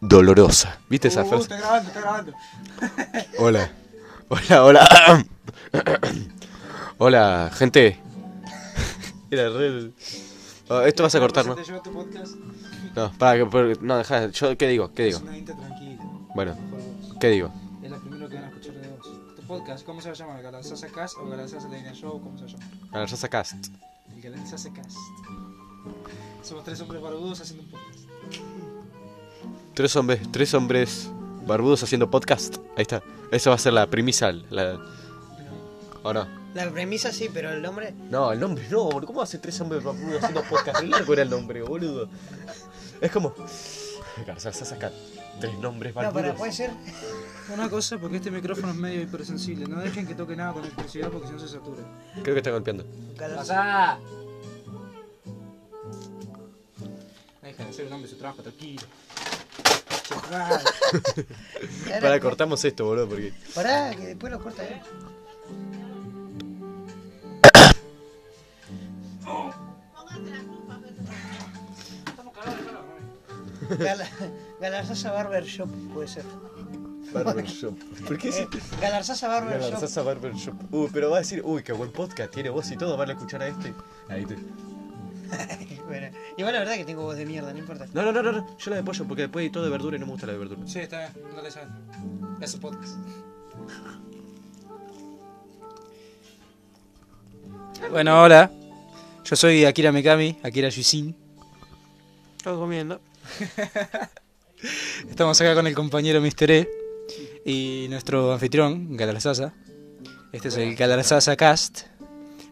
dolorosa. ¿Viste esa Uh, frase? está grabando, está grabando. Hola. Hola, hola. hola, gente. Era re... Oh, esto vas a cortar, ¿no? ¿Te lleva tu podcast? No, para que... No, deja... Yo, ¿Qué digo? ¿Qué Es digo? una intro tranquila. Bueno. ¿qué digo? Es la primera que van a escuchar de vos. Tu podcast, ¿cómo se va a llamar? ¿Galanzaza Cast o Galanzaza Lane Show? ¿Cómo se llama? A ver, Sasa Cast. El Galanzaza Cast. Somos tres hombres barbudos haciendo un podcast. Tres hombres, tres hombres barbudos haciendo podcast. Ahí está. Esa va a ser la premisa. La... ¿O no? La premisa sí, pero el nombre. No, el nombre no, boludo. ¿Cómo hace tres hombres barbudos haciendo podcast? Qué largo era el nombre, boludo. Es como. Garzal saca tres nombres No, barbudos. para, puede ser. Una cosa, porque este micrófono es medio hipersensible. No dejen que toque nada con electricidad porque si no se satura. Creo que está golpeando. ¡Pasá! Deja de hacer un hombre su trabajo, tranquilo. Para, cortamos esto, boludo, porque. Pará, que después lo corta él. Gala- Galarzaza Barber Shop puede ser. Barbershop. ¿Por qué Eh, Galarzaza Barber Shop. Garzasa Barbershop. Uy, pero va a decir, uy, qué buen podcast, tiene voz y todo, van a escuchar a este. Ahí te. Bueno, igual la verdad que tengo voz de mierda, no importa. No, no, no, no, no, yo la de pollo porque después todo de verdura y no me gusta la de verdura. Sí, está bien, no le saben. Es su podcast. Bueno, hola. Yo soy Akira Mikami, Akira Yusin. Estoy comiendo. Estamos acá con el compañero Mr. E y nuestro anfitrión, Galarzaza. Este es el Galarzaza Cast,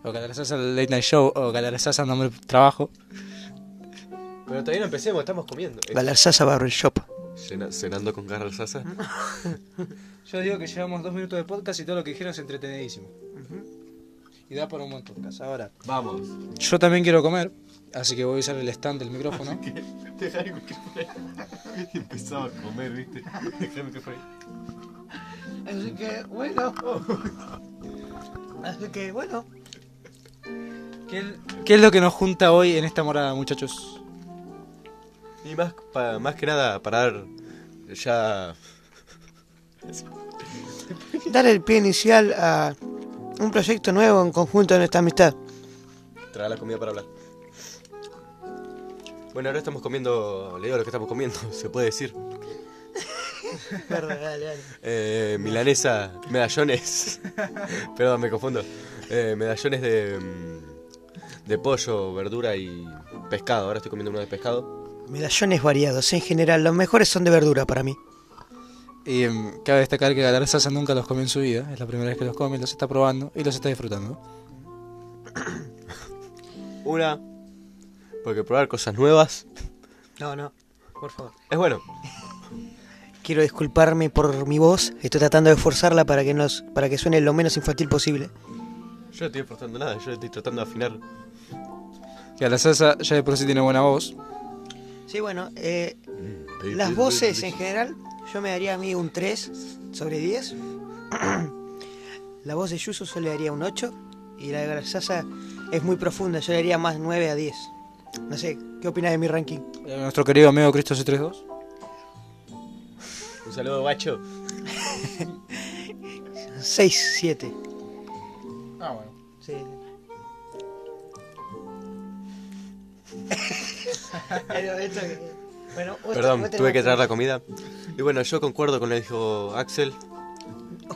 o Galarzaza Late Night Show, o Galarzaza Nombre Trabajo. Pero todavía no empecemos, estamos comiendo. Galarzaza Barber Shop. cena- cenando con Garzasa. Yo digo que llevamos dos minutos de podcast y todo lo que dijeron es entretenidísimo. Y da para un buen podcast. Ahora, Vamos. yo también quiero comer, así que voy a usar el stand del micrófono. Dejar el micrófono ahí. Y empezaba a comer, ¿viste? Dejar el micrófono ahí. Así que, bueno. Así que, bueno. ¿Qué, qué es lo que nos junta hoy en esta morada, muchachos? Y más, pa- más que nada, para dar ya... Dar el pie inicial a un proyecto nuevo en conjunto de nuestra amistad. Traer la comida para hablar. Bueno, ahora estamos comiendo... Le digo lo que estamos comiendo, se puede decir. Perdón, dale, dale. Eh, milanesa, medallones. Perdón, me confundo. Eh, medallones de, mm, de pollo, verdura y pescado. Ahora estoy comiendo uno de pescado. Medallones variados, en general, los mejores son de verdura para mí. Y em, cabe destacar que Galarzaza nunca los comió en su vida, es la primera vez que los come, los está probando y los está disfrutando. Una, porque probar cosas nuevas No, no, por favor. es bueno. Quiero disculparme por mi voz, estoy tratando de forzarla para que, nos, para que suene lo menos infantil posible. Yo no estoy forzando nada, yo estoy tratando de afinar. Galarzaza ya de por sí tiene buena voz. Sí, bueno, eh, las voces en general, yo me daría a mí un 3 sobre 10. la voz de Yusu yo le daría un 8. Y la de Garzasa es muy profunda, yo le daría más 9 a 10. No sé, ¿qué opinas de mi ranking? Eh, Nuestro querido amigo Cristo C32. Un saludo, guacho. 6, 7. Ah, bueno. Sí. bueno, Perdón, tuve que traer la comida. Y bueno, yo concuerdo con lo que dijo Axel.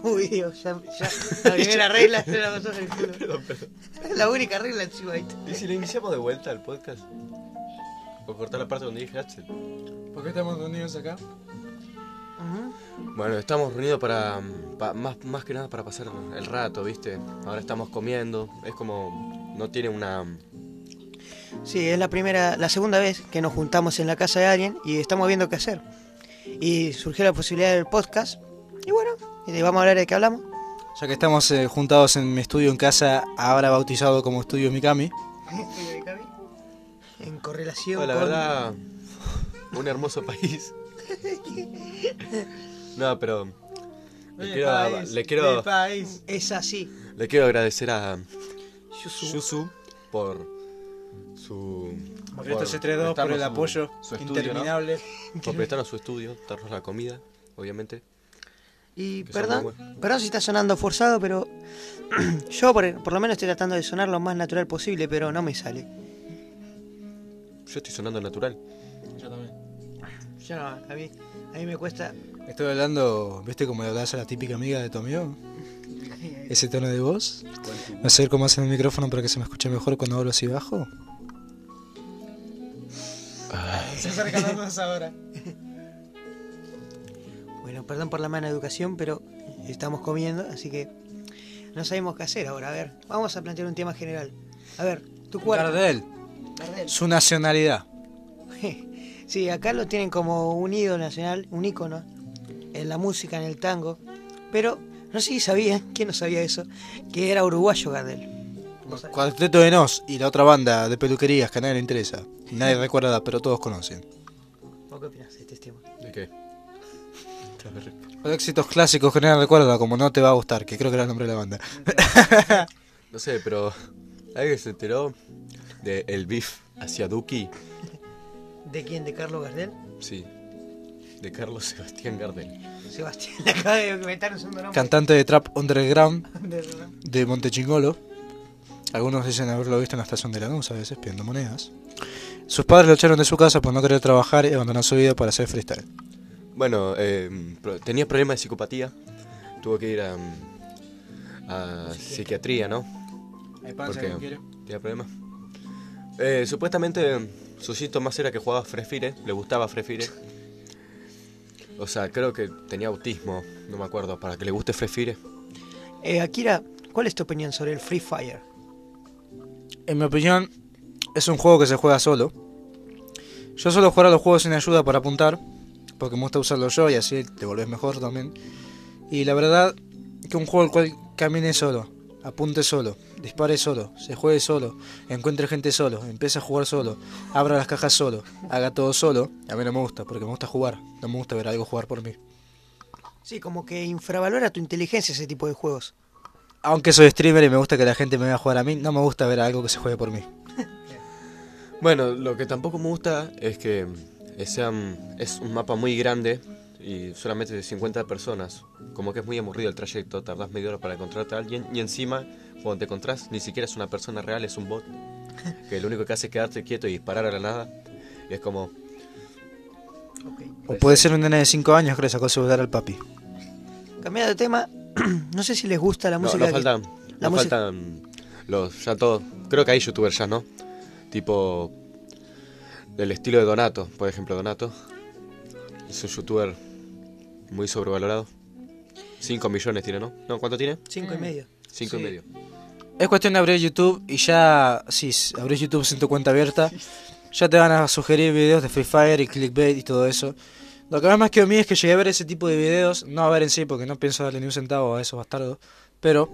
Uy, Dios, ya, ya. La primera regla se la pasó en el culo. La única regla encima ahí. ¿Y si lo iniciamos de vuelta al podcast? O cortar la parte donde dije Axel. ¿Por qué estamos reunidos acá? Bueno, estamos reunidos para, pa- más, más que nada para pasar el rato, ¿viste? Ahora estamos comiendo, es como no tiene una Sí, es la primera, la segunda vez que nos juntamos en la casa de alguien y estamos viendo qué hacer. Y surgió la posibilidad del podcast. Y bueno, y vamos a hablar de qué hablamos. Ya que estamos eh, juntados en mi estudio en casa, ahora bautizado como Estudio Mikami. En correlación No, la con... verdad, un hermoso país. No, pero le quiero, le quiero, país. Es así. le quiero agradecer a Yusu. Yusu por su Por esto Por se 3 por prestarnos el su- apoyo su estudio, interminable. Por prestarnos su estudio, darnos la comida, obviamente. Y perdón, perdón si está sonando forzado, pero yo por, por lo menos estoy tratando de sonar lo más natural posible, pero no me sale. Yo estoy sonando natural. Yo también. Yo no, a mí, a mí me cuesta. Estoy hablando, ¿viste como le hablas a la típica amiga de tu amigo? Ese tono de voz. ¿Me acerco más en el micrófono para que se me escuche mejor cuando hablo así bajo? Se acerca más ahora. Bueno, perdón por la mala educación, pero estamos comiendo, así que no sabemos qué hacer ahora. A ver, vamos a plantear un tema general. A ver, tu cuerpo. Gardel, Gardel. su nacionalidad. Sí, acá lo tienen como un ídolo nacional, un ícono en la música, en el tango. Pero no sé si sabían, ¿quién no sabía eso? Que era uruguayo Gardel. Cuarteto de Nos y la otra banda de peluquerías que a nadie le interesa. Nadie recuerda, pero todos conocen. ¿Vos qué opinas de este tema? ¿De qué? Los éxitos clásicos que nadie recuerda, como No Te Va a Gustar, que creo que era el nombre de la banda. No sé, pero ¿alguien se enteró de el beef hacia Duki? ¿De quién? ¿De Carlos Gardel? Sí. De Carlos Sebastián Gardel. Sebastián, acaba de inventar un segundo nombre. Cantante de trap underground De- de Montechingolo. Algunos dicen haberlo visto en la estación de Lanús a veces pidiendo monedas. Sus padres lo echaron de su casa por no querer trabajar y abandonar su vida para hacer freestyle. Bueno, eh, tenía problemas de psicopatía. Tuvo que ir a, a psiquiatría, ¿no? Porque tenía problemas. Eh, supuestamente sus síntomas era que jugaba Frefire, le gustaba Frefire. O sea, creo que tenía autismo, no me acuerdo, para que le guste Frefire. Eh, Akira, ¿cuál es tu opinión sobre el Free Fire? En mi opinión, es un juego que se juega solo. Yo suelo jugar a los juegos sin ayuda para apuntar, porque me gusta usarlo yo y así te volvés mejor también. Y la verdad, que un juego el cual camine solo, apunte solo, dispare solo, se juegue solo, encuentre gente solo, empiece a jugar solo, abra las cajas solo, haga todo solo, a mí no me gusta, porque me gusta jugar, no me gusta ver algo jugar por mí. Sí, como que infravalora tu inteligencia ese tipo de juegos. Aunque soy streamer y me gusta que la gente me vea jugar a mí, no me gusta ver algo que se juegue por mí. Bueno, lo que tampoco me gusta es que sea, es un mapa muy grande y solamente de 50 personas. Como que es muy aburrido el trayecto, tardás media hora para encontrarte a alguien y encima, cuando te encontrás, ni siquiera es una persona real, es un bot. Que lo único que hace es quedarte quieto y disparar a la nada. Y es como, O puede ser un nene de 5 años que le sacó el celular al papi. Cambiando de tema, no sé si les gusta la música. no que- faltan, la no música- faltan los, ya todos, creo que hay youtubers ya, ¿no? Tipo, del estilo de Donato, por ejemplo, Donato. Es un youtuber muy sobrevalorado. 5 millones tiene, ¿no? No, ¿cuánto tiene? Cinco y medio. 5 y Sí. medio. Es cuestión de abrir YouTube y ya, si s- abrís YouTube sin tu cuenta abierta, ya te van a sugerir videos de Free Fire y clickbait y todo eso. Lo que más me quedó a mí es que llegué a ver ese tipo de videos, no a ver en sí porque no pienso darle ni un centavo a esos bastardos, pero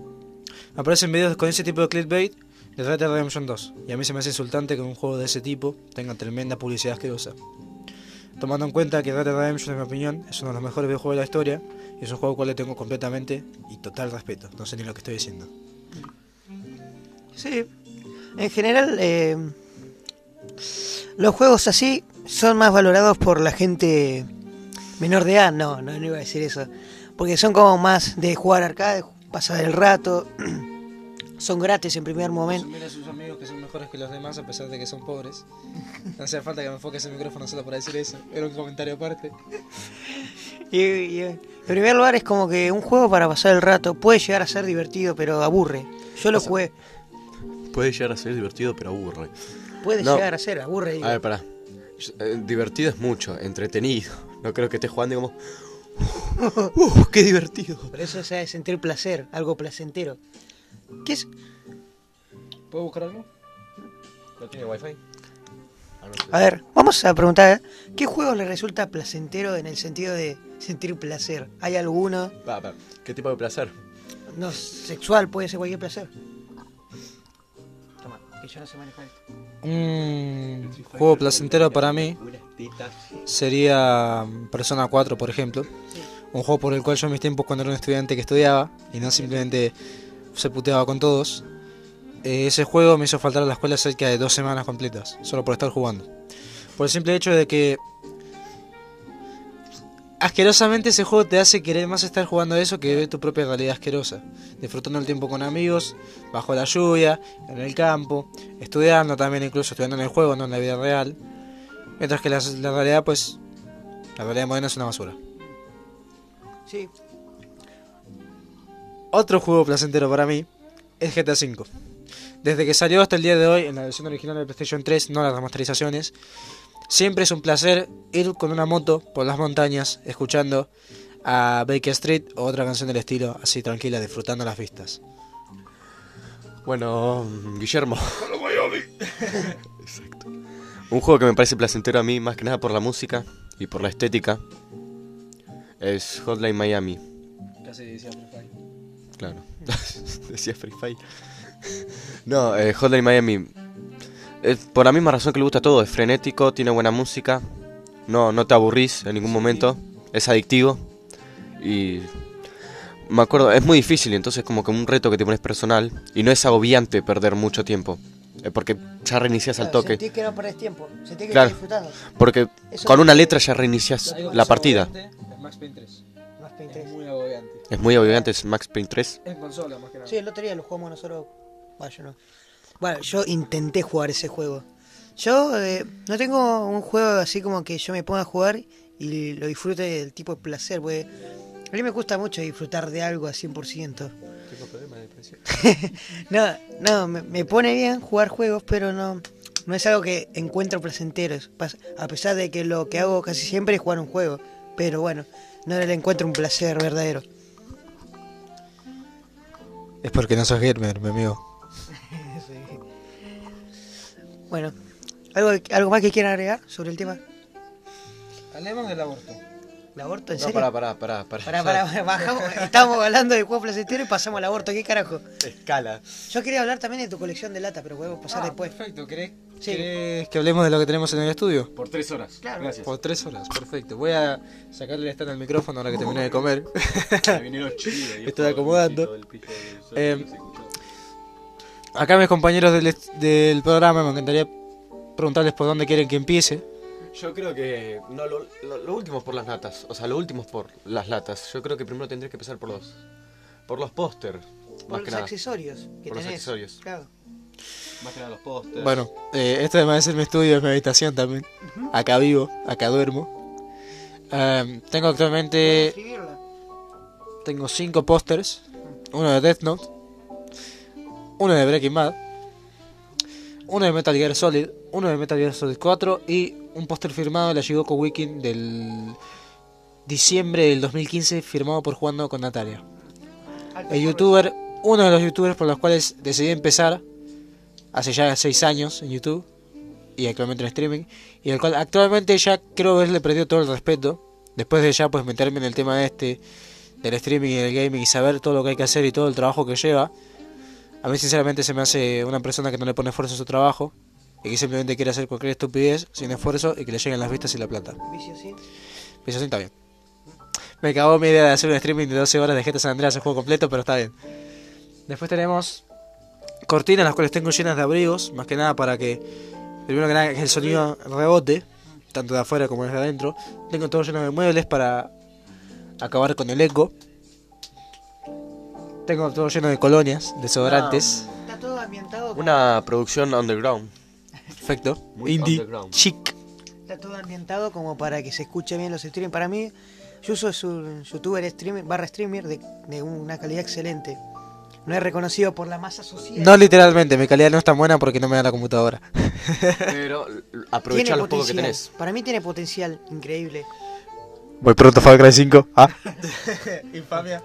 aparecen videos con ese tipo de clickbait de Red Dead Redemption 2. Y a mí se me hace insultante que un juego de ese tipo tenga tremenda publicidad asquerosa. Tomando en cuenta que Red Redemption, en mi opinión, es uno de los mejores videojuegos de la historia y es un juego al cual le tengo completamente y total respeto. No sé ni lo que estoy diciendo. Sí, en general eh, los juegos así son más valorados por la gente menor de edad, no, no, no iba a decir eso, porque son como más de jugar arcade, pasar el rato, son gratis en primer momento. Mira a sus amigos que son mejores que los demás a pesar de que son pobres. No hace falta que me enfoques el micrófono solo para decir eso. Era un comentario aparte. Y, y, en primer lugar es como que un juego para pasar el rato puede llegar a ser divertido, pero aburre. Yo lo O sea, jugué, Puede llegar a ser divertido, pero aburre. puede no. llegar a ser, aburre. digo. A ver, pará. Eh, divertido es mucho, entretenido. No creo que estés jugando y como... ¡Uh, qué divertido! Pero eso se de sentir placer, algo placentero. ¿Qué es? ¿Puedo buscar algo? ¿No tiene wifi? A ver, vamos a preguntar, ¿qué juego le resulta placentero en el sentido de sentir placer? ¿Hay alguno? Va, va. ¿Qué tipo de placer? No, sexual, puede ser cualquier placer. Que yo no sé manejar esto. Un juego placentero para mí sería mm, Persona 4, por ejemplo. Un juego por el cual yo en mis tiempos cuando era un estudiante que estudiaba y no simplemente se puteaba con todos, eh, ese juego me hizo faltar a la escuela cerca de dos semanas completas, solo por estar jugando. Por el simple hecho de que asquerosamente ese juego te hace querer más estar jugando eso que ver tu propia realidad asquerosa. Disfrutando el tiempo con amigos, bajo la lluvia, en el campo, estudiando también incluso, estudiando en el juego, no en la vida real. Mientras que la, la realidad, pues, la realidad moderna es una basura. Sí. Otro juego placentero para mí es GTA V. Desde que salió hasta el día de hoy, en la versión original de PlayStation 3, no las remasterizaciones, siempre es un placer ir con una moto por las montañas, escuchando a Baker Street o otra canción del estilo, así tranquila, disfrutando las vistas. Bueno, Guillermo. Exacto. Un juego que me parece placentero a mí, más que nada por la música y por la estética, es Hotline Miami. Casi decía Free Fire. Claro, decía Free Fire. No, eh, Hotline Miami. Es por la misma razón que le gusta todo, es frenético, tiene buena música, no, no te aburrís en ningún momento, es adictivo y me acuerdo, es muy difícil, entonces como que un reto que te pones personal y no es agobiante perder mucho tiempo. eh, Porque ya reinicias al toque. Sentí que no perdés tiempo, sentí que Claro. estás disfrutando. Porque Eso con una letra ya reinicias la partida. Es Max Payne 3. Más Paint 3. muy agobiante. Es muy agobiante, es Max Payne 3. En consola más que nada. Sí, el otro día lo jugamos nosotros. Yo no. Bueno, yo intenté jugar ese juego. Yo eh, no tengo un juego así como que yo me ponga a jugar y lo disfrute del tipo de placer, porque a mí me gusta mucho disfrutar de algo a 100%. no, no, me, me pone bien jugar juegos, pero no, no es algo que encuentro placentero. A pesar de que lo que hago casi siempre es jugar un juego, pero bueno, no le encuentro un placer verdadero. Es porque no sos gamer, mi amigo. Bueno, ¿algo, ¿algo más que quieran agregar sobre el tema? Hablemos del aborto. ¿El aborto? ¿En No, serio? pará, pará, pará. pará. Pará, pará, bajamos, estábamos hablando de juego placentero y pasamos al aborto, ¿qué carajo? Escala. Yo quería hablar también de tu colección de lata, pero podemos pasar después. Perfecto, ¿querés, Sí. querés que hablemos de lo que tenemos en el estudio? Por tres horas. Claro. Gracias. Por tres horas, perfecto. Voy a sacarle el stand al micrófono ahora que termine de comer. Estoy acomodando. Eh, acá mis compañeros del, del programa me encantaría preguntarles por dónde quieren que empiece. Yo creo que. No, lo, lo- lo último es por las latas. O sea, lo último es por las latas. Yo creo que primero tendrías que empezar por los. Por los póster. Por Más los que accesorios que Por los accesorios. Claro. Más que nada los pósters. Bueno, eh, esto además de ser mi estudio es mi habitación también. Acá vivo, acá duermo. Tengo actualmente Escribirla. tengo cinco pósters. Uno de Death Note. Uno de Breaking Bad. Uno de Metal Gear Solid. Uno de Metal Gear Solid 4. Y un póster firmado de la Shigoko Wiki del diciembre del 2015 firmado por Jugando con Natalia. El youtuber, uno de los youtubers por los cuales decidí empezar hace ya 6 años en YouTube y actualmente en streaming y el cual actualmente ya creo haberle perdido todo el respeto después de ya pues meterme en el tema este del streaming y del gaming y saber todo lo que hay que hacer y todo el trabajo que lleva a mí sinceramente se me hace una persona que no le pone esfuerzo a su trabajo y que simplemente quiere hacer cualquier estupidez sin esfuerzo y que le lleguen las vistas y la plata Vicio, así, está bien. Me cagó mi idea de hacer un streaming de 12 horas de GTA San Andreas, el juego completo, pero está bien. Después tenemos cortinas, las cuales tengo llenas de abrigos, más que nada para que, primero que nada, que el sonido rebote, tanto de afuera como desde adentro. Tengo todo lleno de muebles para acabar con el eco. Tengo todo lleno de colonias, desodorantes. Está todo ambientado como, Una producción underground. Perfecto. Muy Indie, underground. chic. está todo ambientado como para que se escuche bien los streams. Para mí, Yuso es un youtuber streamer, barra streamer de, de una calidad excelente. No es reconocido por la masa social. No literalmente, mi calidad no es tan buena porque no me da la computadora. Pero aprovecha los pocos que tenés. Para mí tiene potencial increíble. Voy pronto Far Cry 5. Ah. Infamia.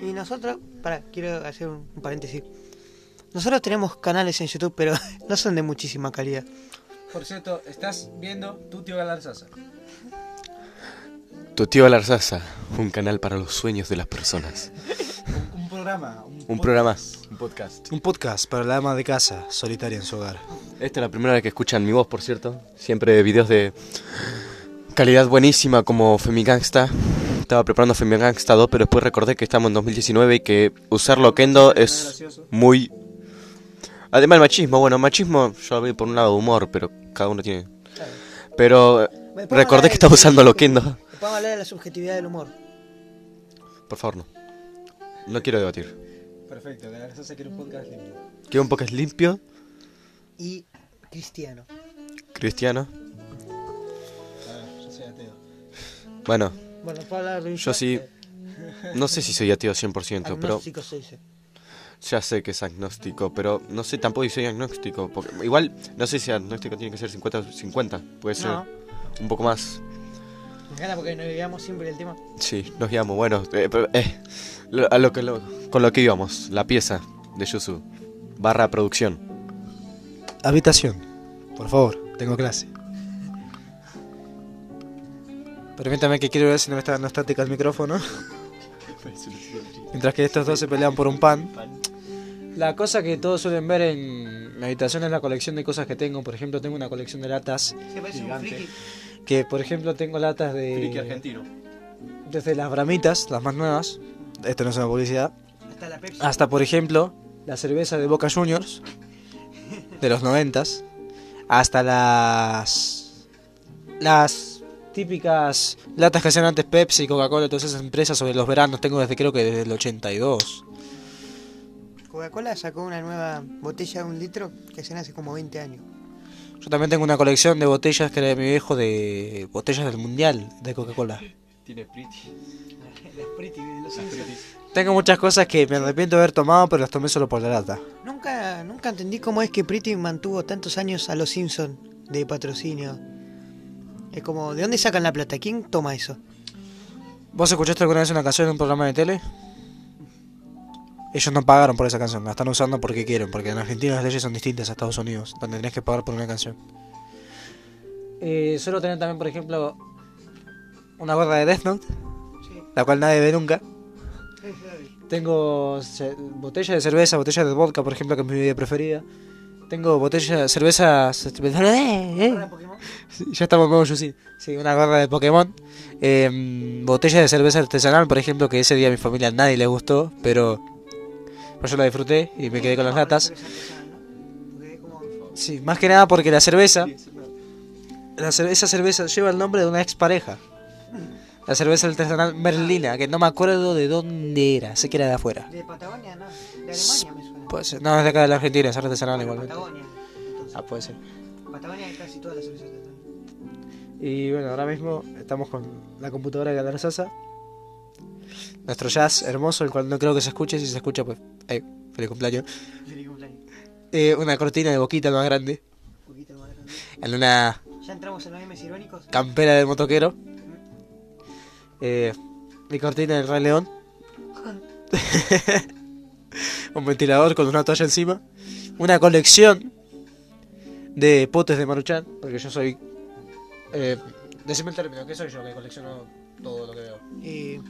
Y nosotros, para, quiero hacer un, un paréntesis. Nosotros tenemos canales en YouTube, pero no son de muchísima calidad. Por cierto, estás viendo tu tío Galarzaza. Tu tío Alarzaza, un canal para los sueños de las personas. Un, un programa. Un programa, un podcast. Un podcast para la ama de casa, solitaria en su hogar. Esta es la primera vez que escuchan mi voz, por cierto. Siempre videos de calidad buenísima como Femigangsta. Estaba preparando Femigangsta 2, pero después recordé que estamos en 2019 y que usar Loquendo es muy Además el machismo, bueno, machismo yo lo veo por un lado humor, pero cada uno tiene... Pero recordé que estaba usando Loquendo. Podemos hablar de la subjetividad del humor. Por favor, no. No quiero debatir. Perfecto, de la se quiere un podcast limpio. Quiero un podcast limpio. Y cristiano. Cristiano. Bueno, yo sí. No sé si soy ateo 100%, pero. Ya sé que es agnóstico, pero no sé tampoco si soy agnóstico. Porque, igual, no sé si agnóstico tiene que ser 50-50. Puede ser un poco más. Me encanta porque nos guiamos siempre el tema. Sí, nos guiamos. Bueno, eh, eh a lo que, con lo que íbamos. La pieza de Yusu. Barra producción. Habitación. Por favor, tengo clase. Permítame que quiero ver si no está no estática el micrófono. Mientras que estos dos se pelean por un pan. La cosa que todos suelen ver en mi habitación es la colección de cosas que tengo. Por ejemplo, tengo una colección de latas. Que, por ejemplo, tengo latas de. Friki argentino. Desde las bramitas, las más nuevas. Esto no es una publicidad. Hasta, Hasta por ejemplo, la cerveza de Boca Juniors. De los noventas. Hasta las. Las típicas latas que hacían antes Pepsi, Coca-Cola, todas esas empresas sobre los veranos, tengo desde creo que desde el 82. Coca-Cola sacó una nueva botella de un litro que se hace como 20 años. Yo también tengo una colección de botellas que era de mi viejo de botellas del mundial de Coca-Cola. Tiene Pretty. Tengo muchas cosas que me arrepiento de haber tomado, pero las tomé solo por la lata. Nunca, nunca entendí cómo es que Pretty mantuvo tantos años a los Simpsons de patrocinio. Es como, ¿de dónde sacan la plata? ¿Quién toma eso? ¿Vos escuchaste alguna vez una canción en un programa de tele? Ellos no pagaron por esa canción, la están usando porque quieren, porque en Argentina las leyes son distintas a Estados Unidos, donde tenés que pagar por una canción. Eh, suelo tener también, por ejemplo, una gorra de Death Note, la cual nadie ve nunca. Tengo botella de cerveza, botella de vodka, por ejemplo, que es mi bebida preferida. Tengo botella, cerveza. ¿Eh? Ya estamos nuevos, yo sí. Sí, una gorra de Pokémon. Eh, botella de cerveza artesanal, por ejemplo, que ese día a mi familia nadie le gustó, pero. Pues yo la disfruté y me quedé con las latas. Sí, más que nada porque la cerveza. La esa cerveza lleva el nombre de una expareja. La cerveza artesanal Merlina, que no me acuerdo de dónde era, sé que era de afuera. De Patagonia, no, de Alemania me suena. Puede ser, no, es de acá de la Argentina, es artesanal igualmente. Patagonia. Ah, puede ser. Patagonia es casi todas las cervezas Y bueno, ahora mismo estamos con la computadora de Galarzaza. Nuestro jazz hermoso, el cual no creo que se escuche, si se escucha pues, eh, feliz cumpleaños. Feliz cumpleaños. Eh, una cortina de boquita más grande. Boquita más grande. En una... Ya entramos en los memes irónicos. Campera del motoquero. Eh, mi cortina del Rey León. un ventilador con una toalla encima. Una colección de potes de Maruchan, porque yo soy. Eh, decime el término, ¿qué soy yo que colecciono todo lo que veo? Eh,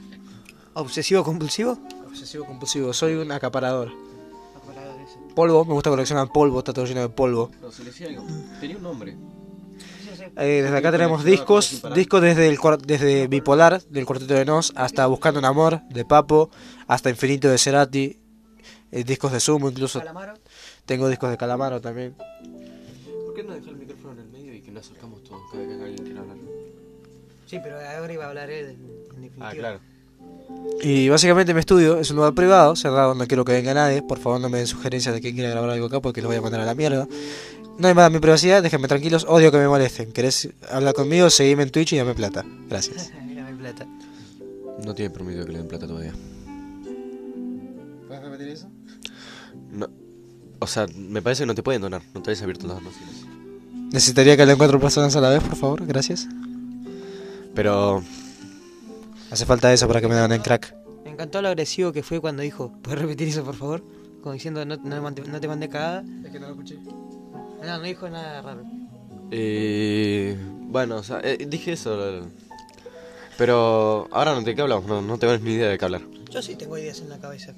¿Obsesivo compulsivo? Obsesivo compulsivo, soy un acaparador. Polvo, me gusta coleccionar polvo, está todo lleno de polvo. Tenía un nombre. Eh, desde acá tenemos discos, discos desde el desde Bipolar, del Cuarteto de Nos, hasta Buscando un Amor, de Papo, hasta Infinito de Cerati, eh, discos de Sumo incluso. ¿Calamaro? Tengo discos de Calamaro también. ¿Por qué no dejar el micrófono en el medio y que nos acercamos todos cada vez que alguien quiera hablar? Sí, pero ahora iba a hablar él, en definitiva. Ah, claro. Y básicamente mi estudio es un lugar privado, cerrado, no quiero que venga nadie. Por favor, no me den sugerencias de quién quiera grabar algo acá porque lo voy a mandar a la mierda. No hay más mi privacidad, déjenme tranquilos, odio que me molesten. ¿Querés hablar conmigo? Seguime en Twitch y dame plata. Gracias. dame plata. No tiene permitido que le den plata todavía. No. O sea, me parece que no te pueden donar, no te hayas abierto las donaciones. Necesitaría que hablen cuatro personas a la vez, por favor, gracias. Pero. Hace falta eso para que me den crack. Me encantó lo agresivo que fue cuando dijo, ¿puedes repetir eso, por favor? Como diciendo, no, no, no te mandé cagada. Es que no lo escuché. No, no dijo nada raro. Eh, bueno, o sea, eh, dije eso. Pero ahora no te qué hablamos, no, no tengo ni idea de qué hablar. Yo sí tengo ideas en la cabeza.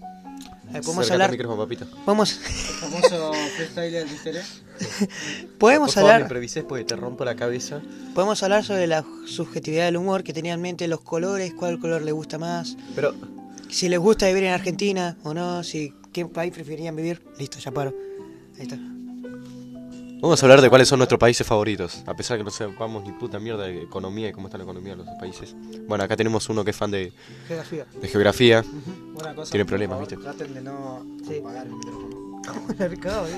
Eh, podemos hablar. Micrófono, papito. Vamos. El famoso freestyle del Podemos Por hablar. Me porque te rompo la cabeza. Podemos hablar sobre la subjetividad del humor que tenía en mente los colores, cuál color le gusta más. Pero. Si les gusta vivir en Argentina o no, si qué país preferirían vivir. Listo, ya paro. Ahí está. Vamos a hablar de cuáles son nuestros países favoritos, a pesar de que no sepamos ni puta mierda de economía y cómo está la economía de los países. Bueno, acá tenemos uno que es fan de geografía. De geografía. cosa, Tiene problemas, ¿viste? Traten de no sí. apagar el micrófono.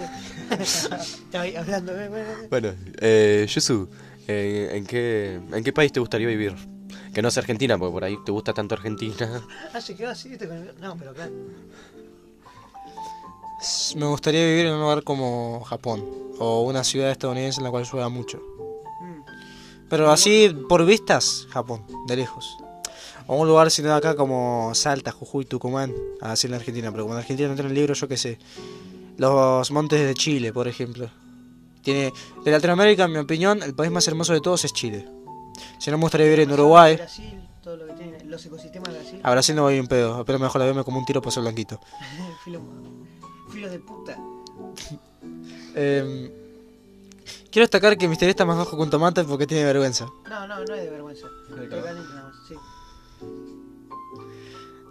hablando. Bueno, eh, Yusu, eh, ¿en, qué, ¿en qué país te gustaría vivir? Que no sea Argentina, porque por ahí te gusta tanto Argentina. Ah, se quedó así, no, pero claro. Me gustaría vivir en un lugar como Japón o una ciudad estadounidense en la cual llueva mucho. Mm. Pero así, por vistas, Japón, de lejos. O un lugar sino acá como Salta, Jujuy, Tucumán, así en la Argentina. Pero como en Argentina no tiene el libro, yo qué sé. Los montes de Chile, por ejemplo. Tiene, de Latinoamérica, en mi opinión, el país más hermoso de todos es Chile. Si no me gustaría vivir en Uruguay. Brasil, todo lo que tiene, los ecosistemas de Brasil. A Brasil no voy un pedo, pero mejor la verme como un tiro por ser blanquito. Filos de puta. eh, quiero destacar que Mister está más bajo con tomate porque tiene vergüenza. No, no, no es de vergüenza. sí.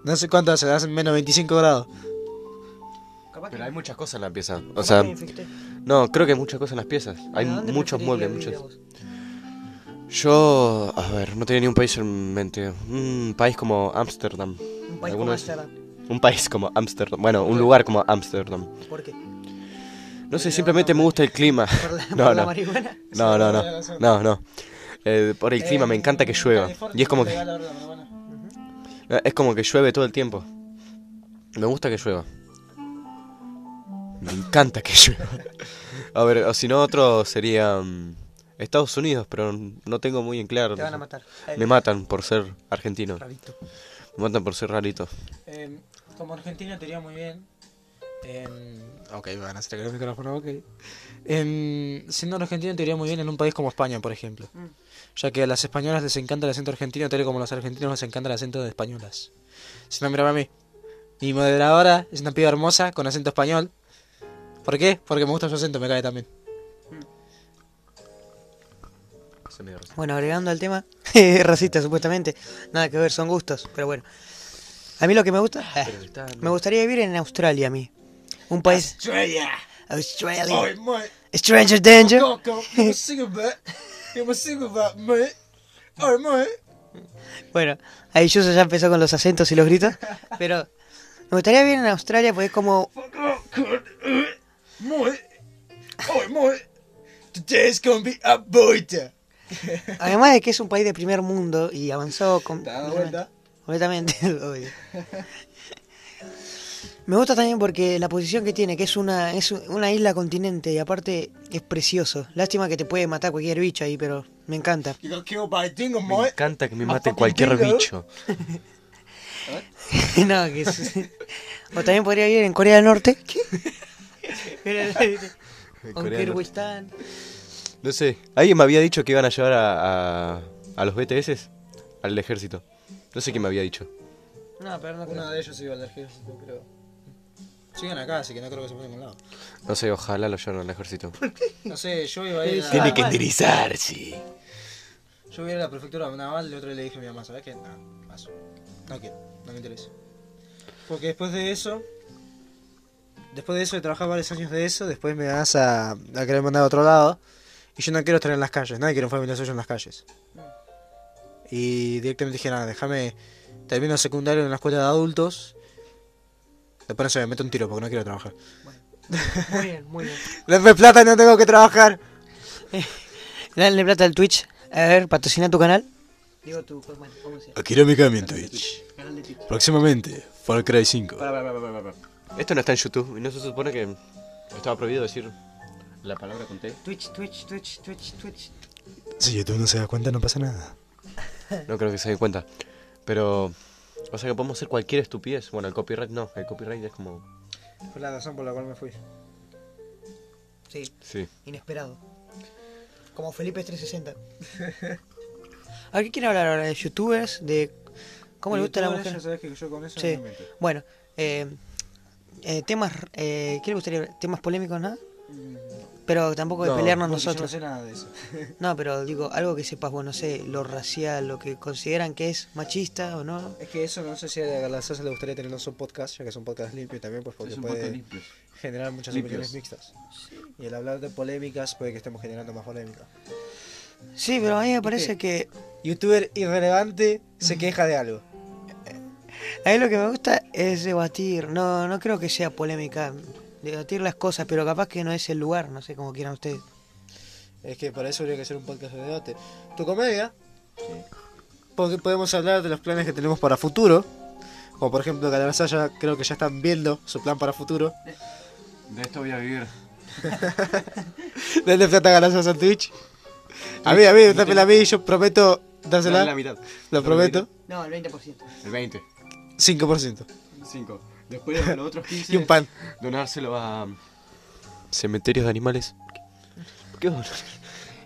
No sé cuánto hace, hace menos 25 grados. Pero hay muchas cosas en la pieza. O sea, no, creo que hay muchas cosas en las piezas. Hay muchos muebles, muchos. Yo, a ver, no tenía ni un país en mente. Un país como Ámsterdam. Un país como Ámsterdam. Un país como Ámsterdam. Bueno, un lugar como Ámsterdam. ¿Por qué? No sé, simplemente me gusta el clima. ¿Por la, no, no. no, no, no. No, no. Eh, por el clima, me encanta que llueva. Y es como que. Es como que llueve todo el tiempo. Me gusta que llueva. Me encanta que llueva. A ver, o si no, otro sería mm, Estados Unidos, pero no tengo muy en claro. Te van a matar. Me matan por ser argentino. Me matan por ser rarito. Eh, como argentino te iría muy bien. Ok, me van a hacer el micrófono, ok. siendo argentino te iría muy bien en un país como España, por ejemplo. Mm. Ya que a las españolas les encanta el acento argentino, tal y como a los argentinos les encanta el acento de españolas. Si no, mira a mí. Mi moderadora es una piba hermosa con acento español. ¿Por qué? Porque me gusta su acento, me cae también. Bueno, agregando al tema, racista supuestamente, nada que ver, son gustos, pero bueno. A mí lo que me gusta, me gustaría vivir en Australia a mí. Un país... Australia. Australia. Stranger Danger. bueno, ahí yo ya empezó con los acentos y los gritos, pero me gustaría vivir en Australia porque es como... Además de que es un país de primer mundo y avanzó con... completamente. Me gusta también porque la posición que tiene, que es una, es una isla continente y aparte es precioso. Lástima que te puede matar cualquier bicho ahí, pero me encanta. Me encanta que me mate cualquier bicho. no, que o también podría vivir en Corea del Norte. en No sé, alguien me había dicho que iban a llevar a, a, los BTS al ejército. No sé quién me había dicho. No, pero no uno de ellos iba al ejército, creo. Siguen acá, así que no creo que se pongan a lado. No sé, ojalá lo lleven al ejército. No sé, yo iba a ir a... Tiene que enderezarse. Yo iba a ir a la prefectura naval el otro le dije a mi mamá, ¿sabes qué? No, paso. No quiero, no me interesa. Porque después de eso, después de eso de trabajar varios años de eso, después me vas a, a querer mandar a otro lado. Y yo no quiero estar en las calles, nadie quiere un familia suyo en las calles. Y directamente dije, nada, déjame, termino secundario en la escuela de adultos. Después no sé, me meto un tiro porque no quiero trabajar. muy bien, muy bien. Denme plata y no tengo que trabajar. Dale plata al Twitch. A ver, patrocina tu canal. Digo tu, ¿cómo se Mikami en Twitch. Próximamente, Far Cry 5. Esto no está en YouTube y no se supone que estaba prohibido decir la palabra con T. Twitch, Twitch, Twitch, Twitch, Twitch. Si YouTube no se da cuenta, no pasa nada. No creo que se dé cuenta. Pero, o sea que podemos hacer cualquier estupidez. Bueno, el copyright no, el copyright es como. Fue la razón por la cual me fui. Sí. Sí. Inesperado. Como Felipe 360. ¿A qué quiere hablar ahora? ¿De youtubers? ¿De cómo le gusta a la mujer? Ya sabes que yo con eso sí. bueno, eh, eh, temas, eh, ¿qué le gustaría? ¿Temas polémicos, nada? Pero tampoco de pelearnos nosotros. no sé nada de eso. no, pero digo, algo que sepas, bueno, no sé, lo racial, lo que consideran que es machista o no. Es que eso no sé si a la Salsa le gustaría tener un podcast, ya que es un podcast limpio también, pues porque puede generar muchas opiniones mixtas. Y el hablar de polémicas puede que estemos generando más polémica. Sí, pero a mí me parece que... Youtuber irrelevante se queja de algo. A mí lo que me gusta es debatir. No, no creo que sea polémica. Debatir las cosas, pero capaz que no es el lugar. No sé cómo quieran ustedes. Es que para eso habría que hacer un podcast de debate. Tu comedia. Porque podemos hablar de los planes que tenemos para futuro. Como por ejemplo, Galarasaya creo que ya están viendo su plan para futuro. De esto voy a vivir. Denle plata a Galarasaya en Twitch. A mí, a mí, dámela a mí, yo prometo dársela. la mitad. Lo prometo. No, el 20%. El 20. 5%. 5. Después de los otros 15. Y un pan. Donárselo a. Cementerios de animales. ¿Qué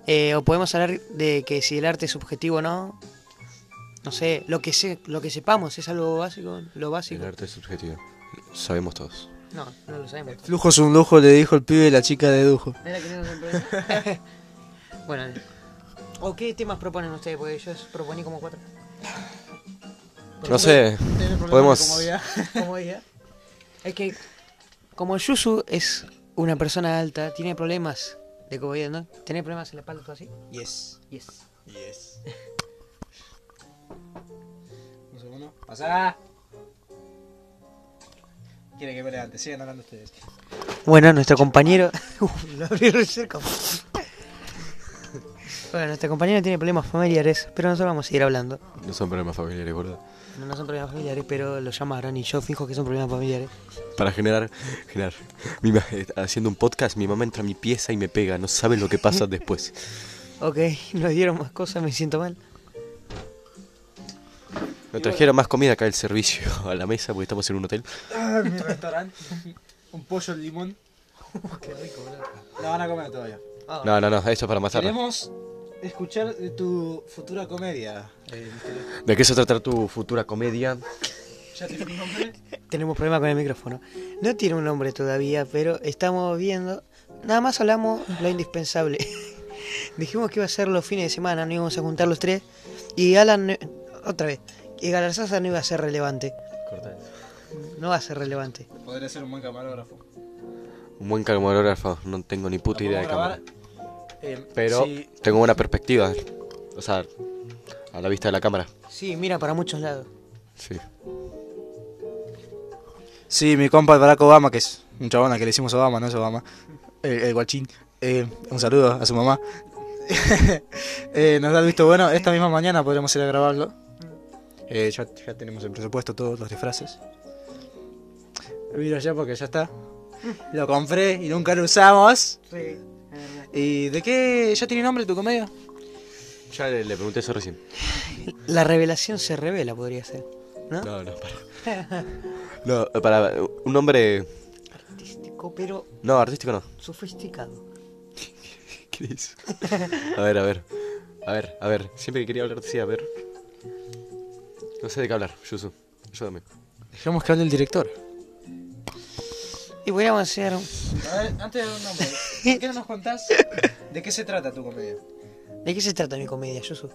eh, o podemos hablar de que si el arte es subjetivo o no. No sé, lo que sé, lo que sepamos es algo básico, lo básico. El arte es subjetivo. Sabemos todos. No, no lo sabemos. Flujo es un lujo, le dijo el pibe y la chica de Dujo. bueno, ¿o qué temas proponen ustedes? Porque yo proponí como cuatro. No sé, podemos... Como Es que, como Yusu es una persona alta, tiene problemas de comodidad, ¿no? ¿Tiene problemas en la espalda todo así? Yes. Yes. Yes. Un segundo. ¡Pasa! Quiere que me levante, sigan hablando ustedes. Bueno, nuestro compañero. lo abrí cerca. Bueno, nuestro compañero tiene problemas familiares, pero nosotros vamos a seguir hablando. No son problemas familiares, ¿verdad? No, no son problemas familiares, pero lo llamaron y yo fijo que son problemas familiares. Para generar, generar. haciendo un podcast, mi mamá entra a mi pieza y me pega. No sabe lo que pasa después. ok, nos dieron más cosas, me siento mal. Nos trajeron más comida acá el servicio a la mesa porque estamos en un hotel. Ah, mi restaurante. un pollo al limón. Qué rico, boludo. No van a comer todavía. No, no, no, esto es para matar. Queremos escuchar de tu futura comedia. Eh, ¿De qué se trata tu futura comedia? ¿Ya tiene un nombre? Tenemos problema con el micrófono. No tiene un nombre todavía, pero estamos viendo. Nada más hablamos lo indispensable. Dijimos que iba a ser los fines de semana, no íbamos a juntar los tres. Y Alan, otra vez, y Galarzaza no iba a ser relevante. No va a ser relevante. Podría ser un buen camarógrafo. Un buen camarógrafo, no tengo ni puta idea de cámara. Eh, pero tengo una perspectiva. O sea, a la vista de la cámara. Sí, mira para muchos lados. Sí. Sí, mi compa Barack Obama, que es un chabón que le hicimos Obama, no es Obama. El, guachín. Eh, un saludo a su mamá. eh, nos da el visto bueno. Esta misma mañana podremos ir a grabarlo. Eh, ya, ya, tenemos el presupuesto, todos los disfraces. Mira ya porque ya está. Lo compré y nunca lo usamos. Sí. ¿Y de qué ya tiene nombre tu comedia? Ya le, pregunté eso recién. La revelación se revela, podría ser. ¿No? No, no, para. no, para un nombre. Artístico, pero. No, artístico no. Sofisticado. ¿Qué dices? a ver, a ver. A ver, a ver. Siempre que quería hablar, sí, a ver. No sé de qué hablar, Yusu. Ayúdame. Dejamos que hable el director. Y voy a hacer. A ver, antes de dar un nombre, ¿por qué no nos contás de qué se trata tu comedia? ¿De qué se trata mi comedia, Yusu?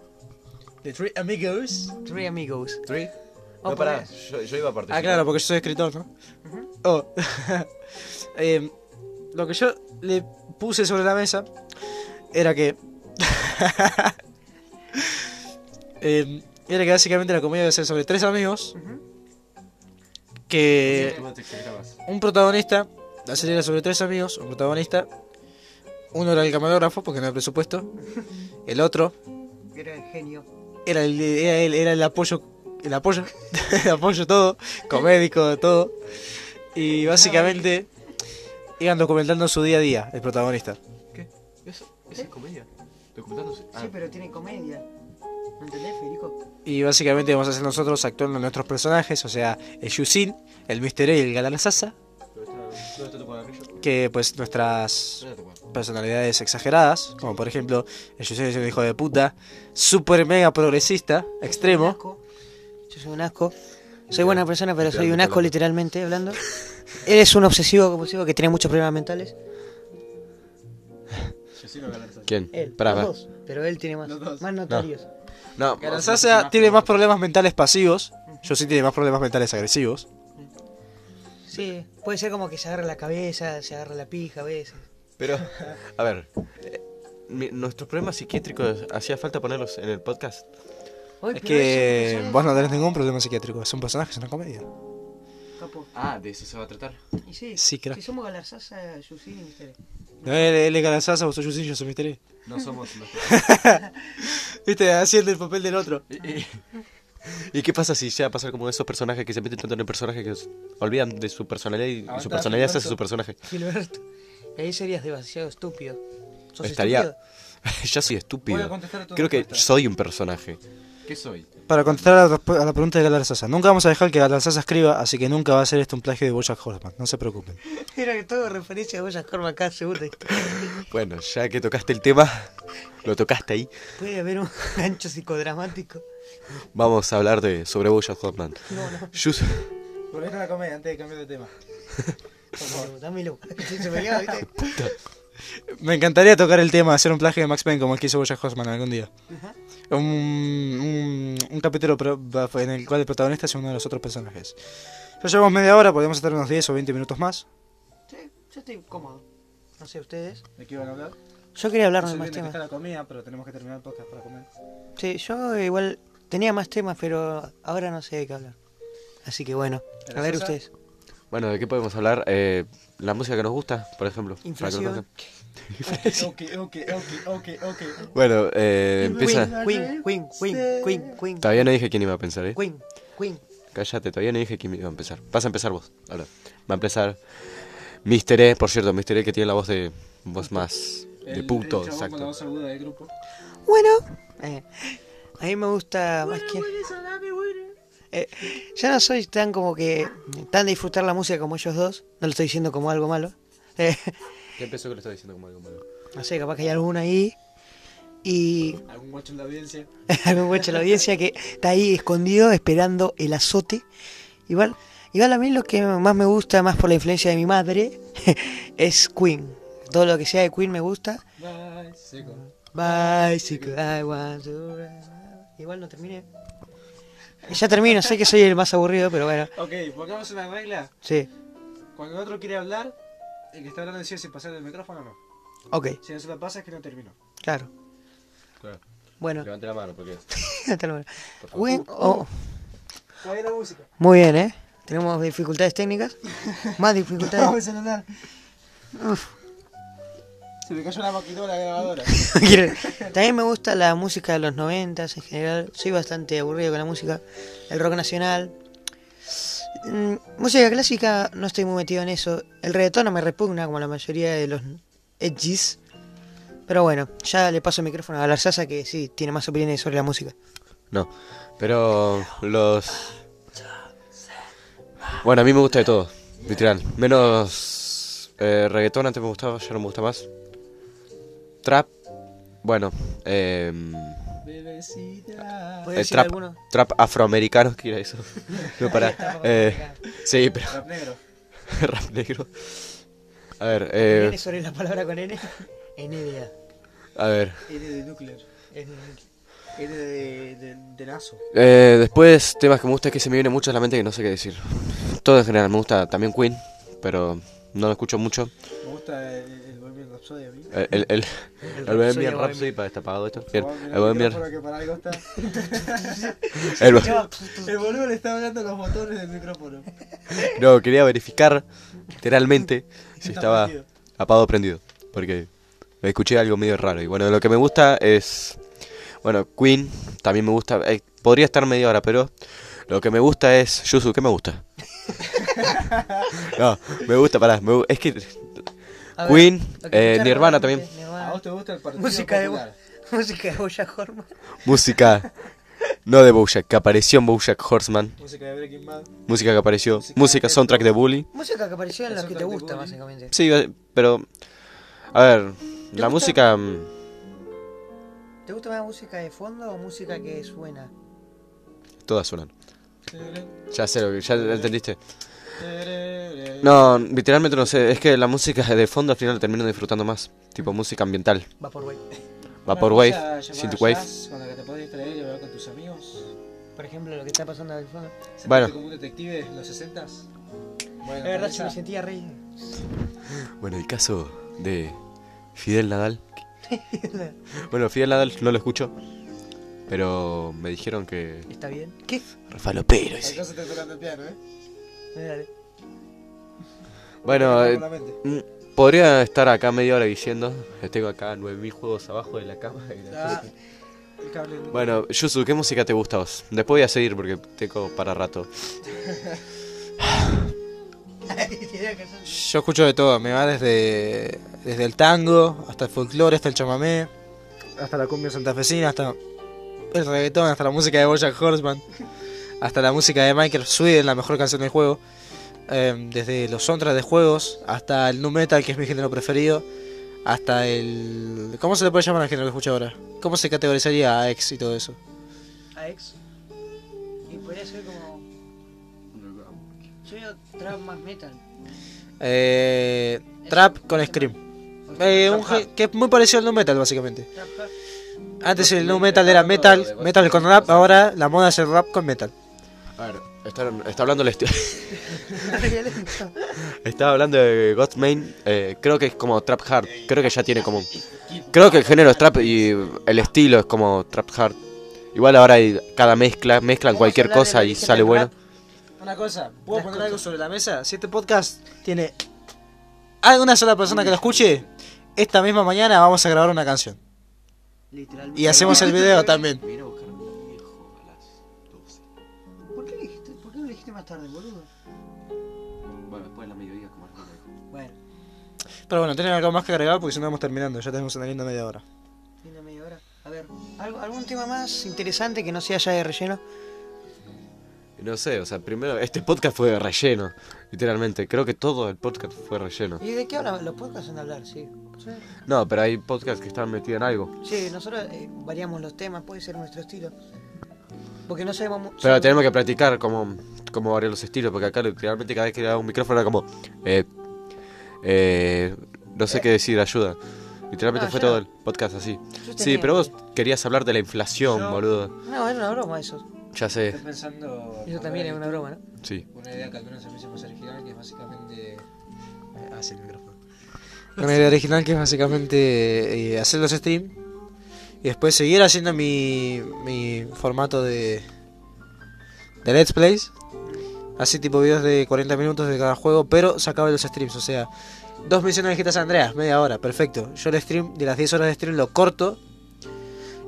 De Three Amigos. Three Amigos. ¿Three? Oh, no, pará, yo, yo, iba a participar. Ah, claro, porque yo soy escritor, ¿no? Oh. eh, lo que yo le puse sobre la mesa era que. eh, era que básicamente la comedia debe ser sobre tres amigos. Que. Un protagonista. La serie era sobre tres amigos. Un protagonista. Uno era el camarógrafo porque no había presupuesto. El otro. Era el genio. Era el, era el, apoyo. El apoyo. el apoyo todo. Comédico, todo. Y básicamente. Iban documentando su día a día, el protagonista. ¿Qué? ¿Eso, es comedia? ¿Documentándose? Sí, ah. pero tiene comedia. ¿No entendés, Federico? Y básicamente vamos a hacer nosotros actuando nuestros personajes, o sea, el Yusin, el Mr. E y el Galán Sasa. Que pues nuestras personalidades exageradas, como por ejemplo, el Yusin es un hijo de puta, super mega progresista, extremo. Yo soy un asco. Soy buena persona, pero soy un asco literalmente hablando. Él es un obsesivo compulsivo que tiene muchos problemas mentales. ¿Quién? Él, pero él tiene más, más notarios. No, tiene más problemas mentales pasivos. Yo sí tiene más problemas mentales agresivos. Sí, puede ser como que se agarra la cabeza, se agarra la pija a veces. Pero, a ver, eh, nuestros problemas psiquiátricos, ¿hacía falta ponerlos en el podcast? es que vos no tenés ningún problema psiquiátrico, son personajes en una comedia. Ah, ¿de eso se va a tratar? Y sí, sí Si somos Galarzaza, Yusin y Mister No, él, es Galarzaza, vos sos Yusin, yo soy Mister No somos Viste, haciendo el papel del otro. ¿Y qué pasa si ya pasa como esos personajes que se meten tanto en el personaje que olvidan de su personalidad y, su personalidad se hace su personaje? Gilberto. Ahí serías demasiado estúpido. ¿Sos Estaría... estúpido? ya soy estúpido. Creo que soy un personaje. ¿Qué soy? Para contestar a la, pregunta de Galar Sasa, nunca vamos a dejar que Galar Sasa escriba, así que nunca va a ser esto un plagio de Bojack Horseman, no se preocupen. Era que todo referencia a Bojack Horseman cada segundo. bueno, ya que tocaste el tema, lo tocaste ahí. Puede haber un gancho psicodramático. Vamos a hablar de sobre Bojack Horseman. No, no. Just... Volvés a la comedia antes de cambiar de tema. Por favor, dámelo. Se me lleva, ¿viste? Me encantaría tocar el tema, hacer un plagio de Max Payne como el que hizo Bojack Horseman algún día. Un, un, capítulo en el cual el protagonista es uno de los otros personajes. Ya llevamos media hora, podemos hacer unos 10 o 20 minutos más. Sí, yo estoy cómodo. No sé, ¿ustedes? ¿De qué iban a hablar? Yo quería hablar de más temas. la comida, pero tenemos que terminar el podcast para comer. Sí, yo igual tenía más temas, pero ahora no sé de qué hablar. Así que bueno, a ver ustedes. Bueno, ¿de qué podemos hablar? Eh, la música que nos gusta, por ejemplo. Inflación. Ok, ok, ok, ok, ok. Bueno, eh, empieza... Queen, Queen, Queen, Queen, Queen. Todavía no dije quién iba a pensar, ¿eh? Queen, Queen. Cállate, todavía no dije quién iba a empezar. Vas a empezar vos, ahora. Va a empezar Mister E, por cierto, Mister E que tiene la voz de... Voz más... De puto, exacto. Bueno, eh, a mí me gusta más que... Eh, ya no soy tan como que tan de disfrutar la música como ellos dos. No lo estoy diciendo como algo malo. Eh, ¿Qué empezó que lo estaba diciendo como algo malo? No sé, capaz que hay alguno ahí. Y. Algún guacho en la audiencia. algún guacho en la audiencia que está ahí escondido esperando el azote. Igual, igual a mí lo que más me gusta, más por la influencia de mi madre, es Queen. Todo lo que sea de Queen me gusta. Bicycle. Bicycle, I want to... Igual no terminé. Ya termino, sé que soy el más aburrido, pero bueno. Ok, pongamos una regla. Sí. Cuando otro quiere hablar, el que está hablando decide si pasar el micrófono o no. Ok. Si no se lo pasa es que no terminó. Claro. Claro. Bueno. Levante la mano, porque. Levante la mano. Bueno, oh. la música. Muy bien, ¿eh? Tenemos dificultades técnicas. Más dificultades. Vamos a hablar. Uf. Se me cayó la maquinita la grabadora. También me gusta la música de los noventas en general. Soy bastante aburrido con la música. El rock nacional. Mm, música clásica no estoy muy metido en eso. El reggaetón no me repugna como la mayoría de los edgys. Pero bueno, ya le paso el micrófono a Sasa que sí, tiene más opiniones sobre la música. No, pero los... Bueno, a mí me gusta de todo, literal. Menos eh, reggaetón, antes me gustaba, ya no me gusta más. Trap, bueno, eh, trap, trap afroamericano, ¿qué era eso? no, para. Eh, sí, pero. Rap negro. rap negro. A ver, eh. N sobre la palabra con N? N de A. A ver. N de núcleo. N de, de, de, de nazo. Eh, después, temas que me gusta es que se me viene mucho a la mente que no sé qué decir. Todo en general, me gusta también Queen, pero no lo escucho mucho. Me gusta el, el, el, el, el Bohemian Rhapsody para está apagado esto. Bien. El Bohemian. El, el boludo le está hablando los botones del micrófono. No, quería verificar literalmente si estaba apagado o prendido. Porque me escuché algo medio raro. Y bueno, lo que me gusta es. Bueno, Queen también me gusta. Eh, podría estar media hora, pero lo que me gusta es. Yusu, ¿qué me gusta? no, me gusta, pará. es que Queen, eh, Nirvana también. ¿A vos te gusta el partido música de, música de Bojack Horseman. Música, no de Bojack, que apareció en Bojack Horseman. Música de Breaking Bad. Música que apareció. Música, soundtrack de Bully. Música que apareció en la que te gusta, básicamente. Sí, eh, pero. A ver, la música. Mm, ¿Te gusta más música de fondo o música que suena? Todas suenan. Ya sé lo que. Ya entendiste. No, literalmente no sé. Es que la música de fondo al final la termino disfrutando más. Tipo música ambiental. Vaporwave. Vaporwave, Synthwave. Con la que te puedes distraer y hablar con tus amigos. Por ejemplo, lo que está pasando el fondo. Bueno. como un detective en los 60 Bueno, la verdad, se me sentía rey. Bueno, el caso de Fidel Nadal. bueno, Fidel Nadal no lo escucho. Pero me dijeron que. ¿Está bien? ¿Qué? Rafael Opero. Acá se te tocando el piano, ¿eh? Dale. Bueno, eh, mm, podría estar acá media hora diciendo. Tengo acá 9000 juegos abajo de la cama. Ah. Bueno, Yusu, ¿qué música te gusta a vos? Después voy a seguir porque tengo para rato. Yo escucho de todo, me va desde, desde el tango hasta el folclore, hasta el chamamé, hasta la cumbia santafesina, hasta el reggaetón, hasta la música de Bojack Horseman, hasta la música de Michael Sweden, la mejor canción del juego, eh, desde los soundtracks de juegos hasta el nu metal, que es mi género preferido, hasta el... ¿Cómo se le puede llamar al género que escucho ahora? ¿Cómo se categorizaría a X y todo eso? A ex. Y podría ser como. Yo digo trap más metal. Eh, trap con Scream. Eh, un que es muy parecido al nu metal, básicamente. Antes el nu metal era metal, metal con rap, ahora la moda es el rap con metal. A ver, está, está hablando el estilo. Estaba hablando de Godmain, eh, creo que es como trap hard, creo que ya tiene como... Creo que el género es trap y el estilo es como trap hard. Igual ahora hay cada mezcla, mezclan cualquier cosa y sale bueno. Una cosa, ¿puedo poner algo sobre la mesa? Si este podcast tiene alguna sola persona que lo escuche, esta misma mañana vamos a grabar una canción. Literalmente. Y hacemos el video también. Pero bueno, ¿tienen algo más que agregar? Porque si no vamos terminando, ya tenemos una linda media hora. tiene media hora. A ver, ¿algo- ¿algún tema más interesante que no sea ya de relleno? No sé, o sea, primero, este podcast fue de relleno, literalmente. Creo que todo el podcast fue relleno. ¿Y de qué hablan los podcasts en hablar? Sí. Sí, No, pero hay podcasts que están metidos en algo. Sí, nosotros eh, variamos los temas, puede ser nuestro estilo. Porque no sabemos. Pero tenemos que practicar cómo, cómo variar los estilos, porque acá literalmente cada vez que le daba un micrófono era como... Eh, eh, no sé qué decir, ayuda. Literalmente Ah, fue yo todo no. el podcast así. Sí, pero vos querías hablar de la inflación, Yo- boludo. No, era una broma eso. Ya sé, Estoy pensando. Eso también es una broma, ¿no? sí. Una idea que al menos a mí se me original, que es básicamente. Eh, Ah, sí, el micrófono. Una idea original que es básicamente eh, hacer los streams y después seguir haciendo mi, mi formato de, de Let's Plays. Así tipo videos de 40 minutos de cada juego, pero sacaba los streams. O sea, dos misiones de GTA San Andreas, media hora, perfecto. Yo el stream, de las 10 horas de stream, lo corto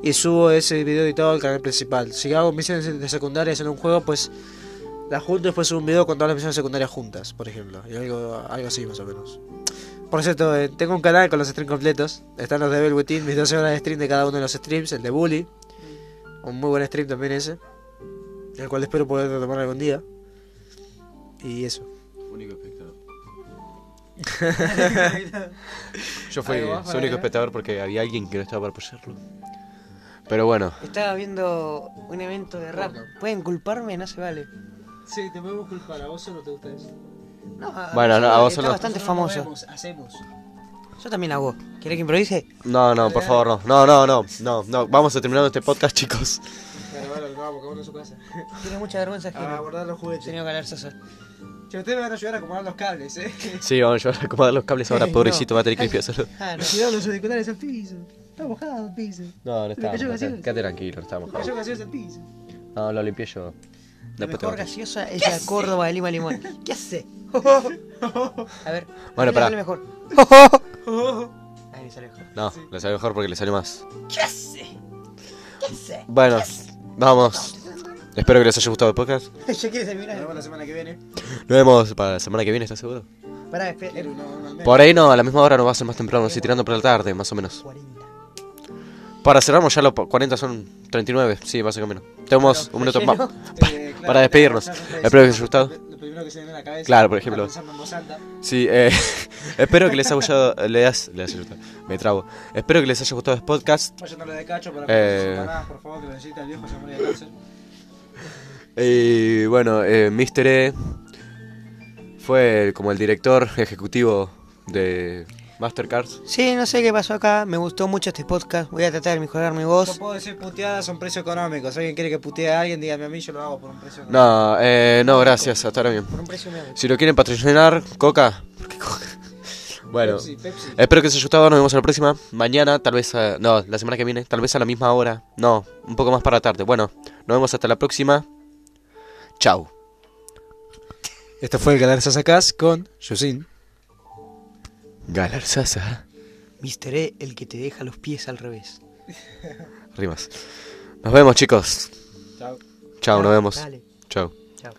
y subo ese video editado al canal principal. Si hago misiones de secundarias en un juego, pues las junto y después subo un video con todas las misiones secundarias juntas, por ejemplo. Y algo, algo así más o menos. Por cierto, eh, tengo un canal con los streams completos. Están los de Velveteen, mis 12 horas de stream de cada uno de los streams. El de Bully. Un muy buen stream también ese. El cual espero poder retomar algún día. Y eso. Único espectador. Yo fui su único espectador porque había alguien que no estaba para apoyarlo. Pero bueno, Estaba viendo un evento de rap. ¿Pueden culparme? No se vale. Sí, te podemos culpar. ¿A vos solo te gusta eso? No, a- Bueno, no, a vos está solo- bastante famoso. hacemos. Yo también hago. ¿Querés que improvise? no, no, por favor, no. No, no, no, no, no. Vamos a terminar este podcast, chicos. Bueno, bueno, vamos, cada uno en su casa. Tiene mucha vergüenza A ajena. guardar los juguetes. Señor Galar Sosa. Che, ustedes me van a ayudar a acomodar los cables, eh. Sí, vamos a llevar a acomodar los cables ahora, pobrecito, va a tener que limpiárselo. Ah, no. Cuidado los auriculares al piso. Está mojado el piso. No, no está. Quédate tranquilo, no estamos. Cayó gaseosa al piso. No, lo limpié yo. La mejor gaseosa es la Córdoba de Lima Limón. ¿Qué hace? A ver. Bueno, a me pará. sale mejor. Ahí me sale mejor. No, le salió mejor porque le salió más. ¿Qué hace? ¿Qué hace? Bueno, vamos. Espero que les haya gustado el podcast. ¿Ya quieres terminar? Nos vemos la semana que viene. Nos vemos para la semana que viene, ¿estás seguro? Pará, espera. Por ahí no, a la misma hora no va a ser más temprano, así tirando por la tarde, más o menos. 40. Para cerrarnos ya los 40 son 39, sí, más o menos. Tenemos un minuto más. Eh, claro, para despedirnos. Espero que les haya gustado. Lo primero que se me viene a la cabeza. Claro, por ejemplo. pensando en voz alta. Sí, eh, espero que les haya gustado. Gustado. Me trabo. Espero que les haya gustado este podcast. Vayan a lo de cacho para Eh. que empanadas, por favor, que lo necesita el viejo, se muere de cáncer. Y bueno, eh, Mr. E fue como el director ejecutivo de, Mastercards. Sí, no sé qué pasó acá. Me gustó mucho este podcast. Voy a tratar de mejorar mi voz. Yo puedo decir puteadas a un precio económico. Si alguien quiere que putee a alguien, dígame a mí, yo lo hago por un precio económico. No, eh, no, gracias. Hasta ahora bien. Por un precio medio. Si lo quieren patrocinar, Coca. ¿Por qué Coca? Bueno, Pepsi, Pepsi. espero que os haya gustado. Nos vemos en la próxima. Mañana, tal vez. a- no, la semana que viene. Tal vez a la misma hora. No, un poco más para la tarde. Bueno, nos vemos hasta la próxima. Chau. Esto fue el Galar Sasacas con Yusin. Galar Sasa. Mr. E, el que te deja los pies al revés. Rimas. Nos vemos, chicos. Chao. Chao, nos vemos. Chao. chao.